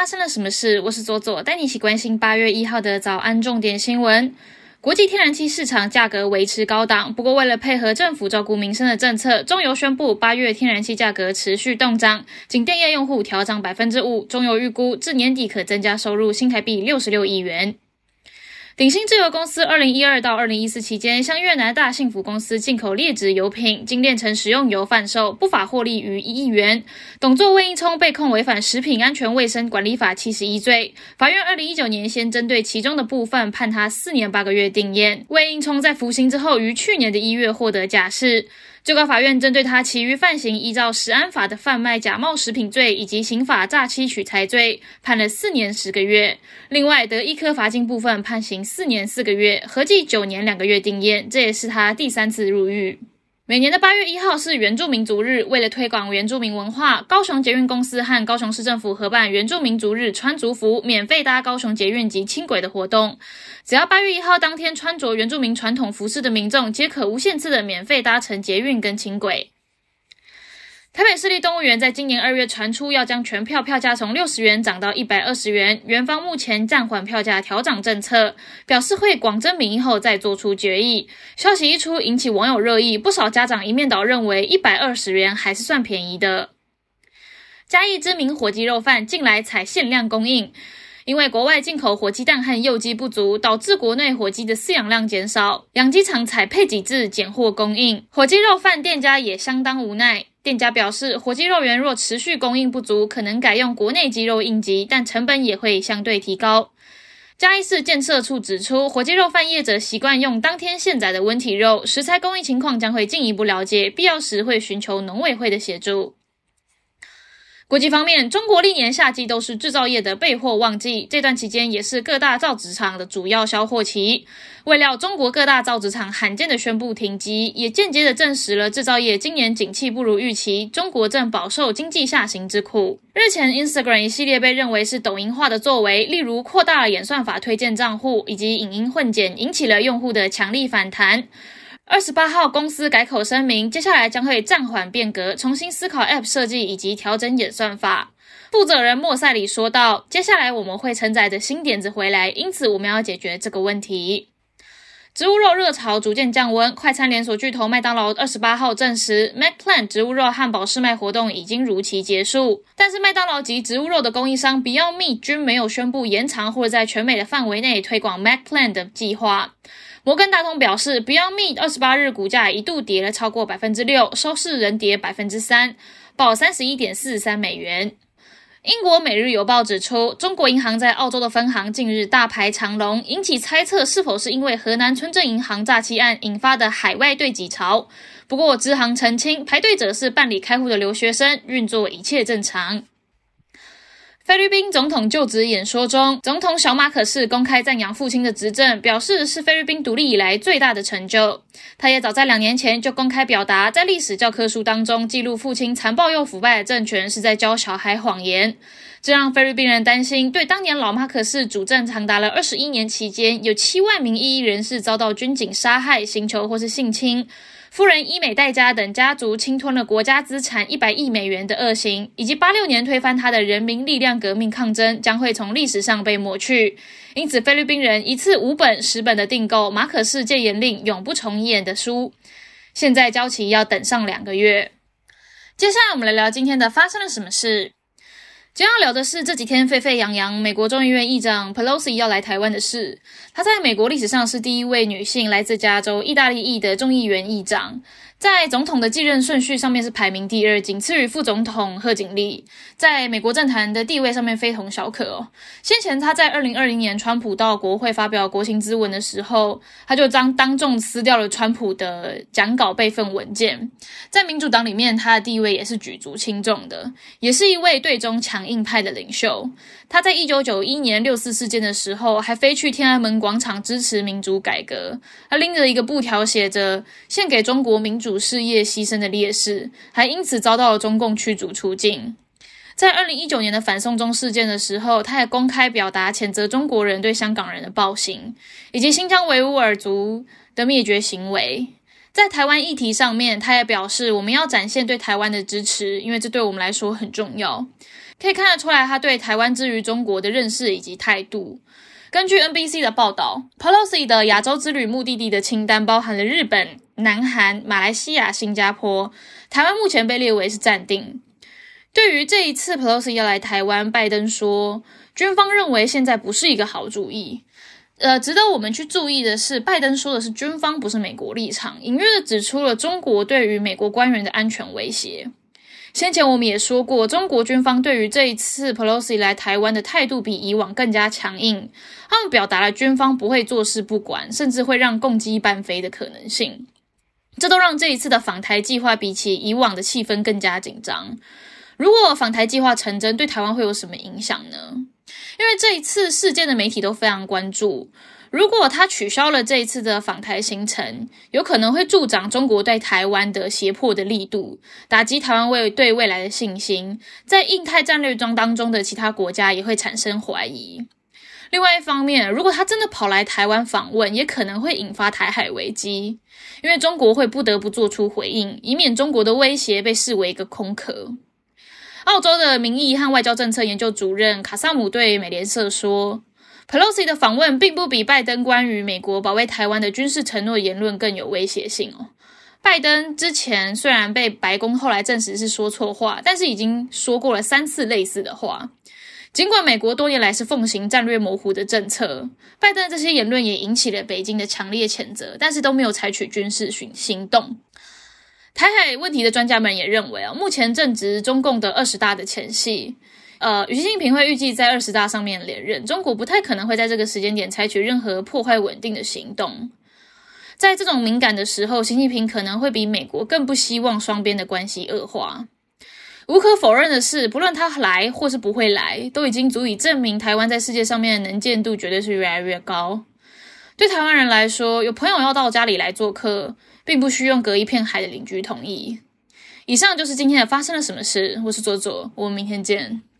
发生了什么事？我是左左，带你一起关心八月一号的早安重点新闻。国际天然气市场价格维持高档，不过为了配合政府照顾民生的政策，中油宣布八月天然气价格持续动涨，仅电业用户调涨百分之五。中油预估至年底可增加收入新台币六十六亿元。鼎新制油公司二零一二到二零一四期间，向越南大幸福公司进口劣质油品，精炼成食用油贩售，不法获利逾一亿元。董座魏应聪被控违反食品安全卫生管理法七十一罪，法院二零一九年先针对其中的部分判他四年八个月定谳。魏应聪在服刑之后，于去年的一月获得假释。最高法院针对他其余犯行，依照食安法的贩卖假冒食品罪以及刑法诈欺取财罪，判了四年十个月。另外得一颗罚金部分判刑四年四个月，合计九年两个月定谳。这也是他第三次入狱。每年的八月一号是原住民族日，为了推广原住民文化，高雄捷运公司和高雄市政府合办原住民族日穿族服，免费搭高雄捷运及轻轨的活动。只要八月一号当天穿着原住民传统服饰的民众，皆可无限次的免费搭乘捷运跟轻轨。台北市立动物园在今年二月传出要将全票票价从六十元涨到一百二十元，园方目前暂缓票价调涨政策，表示会广征民意后再做出决议。消息一出，引起网友热议，不少家长一面倒认为一百二十元还是算便宜的。嘉义知名火鸡肉饭近来采限量供应。因为国外进口火鸡蛋和幼鸡不足，导致国内火鸡的饲养量减少，养鸡场采配给制拣货供应。火鸡肉饭店家也相当无奈，店家表示，火鸡肉源若持续供应不足，可能改用国内鸡肉应急，但成本也会相对提高。嘉义市建设处指出，火鸡肉贩业者习惯用当天现宰的温体肉，食材供应情况将会进一步了解，必要时会寻求农委会的协助。国际方面，中国历年夏季都是制造业的备货旺季，这段期间也是各大造纸厂的主要销货期。未料，中国各大造纸厂罕见的宣布停机，也间接的证实了制造业今年景气不如预期，中国正饱受经济下行之苦。日前，Instagram 一系列被认为是抖音化的作为，例如扩大了演算法推荐账户以及影音混剪，引起了用户的强力反弹。二十八号，公司改口声明，接下来将会暂缓变革，重新思考 App 设计以及调整演算法。负责人莫塞里说道：“接下来我们会承载着新点子回来，因此我们要解决这个问题。”植物肉热潮逐渐降温，快餐连锁巨头麦当劳二十八号证实，McPlant 植物肉汉堡试卖活动已经如期结束。但是麦当劳及植物肉的供应商 Beyond Meat 均没有宣布延长或在全美的范围内推广 McPlant 的计划。摩根大通表示，Beyond Meat 二十八日股价一度跌了超过百分之六，收市仍跌百分之三，报三十一点四三美元。英国《每日邮报》指出，中国银行在澳洲的分行近日大排长龙，引起猜测是否是因为河南村镇银行诈欺案引发的海外对挤潮。不过，支行澄清，排队者是办理开户的留学生，运作一切正常。菲律宾总统就职演说中，总统小马可士公开赞扬父亲的执政，表示是菲律宾独立以来最大的成就。他也早在两年前就公开表达，在历史教科书当中记录父亲残暴又腐败的政权是在教小孩谎言，这让菲律宾人担心，对当年老马可士主政长达了二十一年期间，有七万名异议人士遭到军警杀害、刑求或是性侵。夫人伊美代家等家族侵吞了国家资产一百亿美元的恶行，以及八六年推翻他的人民力量革命抗争，将会从历史上被抹去。因此，菲律宾人一次五本、十本的订购马可仕戒严令永不重演的书，现在交期要等上两个月。接下来，我们来聊今天的发生了什么事。今天要聊的是这几天沸沸扬扬，美国众议院议长 Pelosi 要来台湾的事。她在美国历史上是第一位女性来自加州意大利裔的众议员议长。在总统的继任顺序上面是排名第二，仅次于副总统贺锦丽，在美国政坛的地位上面非同小可哦。先前他在二零二零年川普到国会发表国情咨文的时候，他就当当众撕掉了川普的讲稿备份文件。在民主党里面，他的地位也是举足轻重的，也是一位对中强硬派的领袖。他在一九九一年六四事件的时候，还飞去天安门广场支持民主改革。他拎着一个布条，写着“献给中国民主主事业牺牲的烈士”，还因此遭到了中共驱逐出境。在二零一九年的反送中事件的时候，他也公开表达谴责中国人对香港人的暴行，以及新疆维吾尔族的灭绝行为。在台湾议题上面，他也表示我们要展现对台湾的支持，因为这对我们来说很重要。可以看得出来，他对台湾之于中国的认识以及态度。根据 NBC 的报道，Pelosi 的亚洲之旅目的地的清单包含了日本、南韩、马来西亚、新加坡，台湾目前被列为是暂定。对于这一次 Pelosi 要来台湾，拜登说，军方认为现在不是一个好主意。呃，值得我们去注意的是，拜登说的是军方，不是美国立场，隐约的指出了中国对于美国官员的安全威胁。先前我们也说过，中国军方对于这一次 Pelosi 来台湾的态度比以往更加强硬，他们表达了军方不会坐视不管，甚至会让共机半飞的可能性。这都让这一次的访台计划比起以往的气氛更加紧张。如果访台计划成真，对台湾会有什么影响呢？因为这一次事件的媒体都非常关注，如果他取消了这一次的访台行程，有可能会助长中国对台湾的胁迫的力度，打击台湾未对未来的信心，在印太战略中当中的其他国家也会产生怀疑。另外一方面，如果他真的跑来台湾访问，也可能会引发台海危机，因为中国会不得不做出回应，以免中国的威胁被视为一个空壳。澳洲的民意和外交政策研究主任卡萨姆对美联社说：“Pelosi 的访问并不比拜登关于美国保卫台湾的军事承诺言论更有威胁性哦。拜登之前虽然被白宫后来证实是说错话，但是已经说过了三次类似的话。尽管美国多年来是奉行战略模糊的政策，拜登这些言论也引起了北京的强烈谴责，但是都没有采取军事行行动。”台海问题的专家们也认为啊，目前正值中共的二十大的前夕，呃，习近平会预计在二十大上面连任，中国不太可能会在这个时间点采取任何破坏稳定的行动。在这种敏感的时候，习近平可能会比美国更不希望双边的关系恶化。无可否认的是，不论他来或是不会来，都已经足以证明台湾在世界上面的能见度绝对是越来越高。对台湾人来说，有朋友要到家里来做客。并不需用隔一片海的邻居同意。以上就是今天的发生了什么事。我是左左，我们明天见。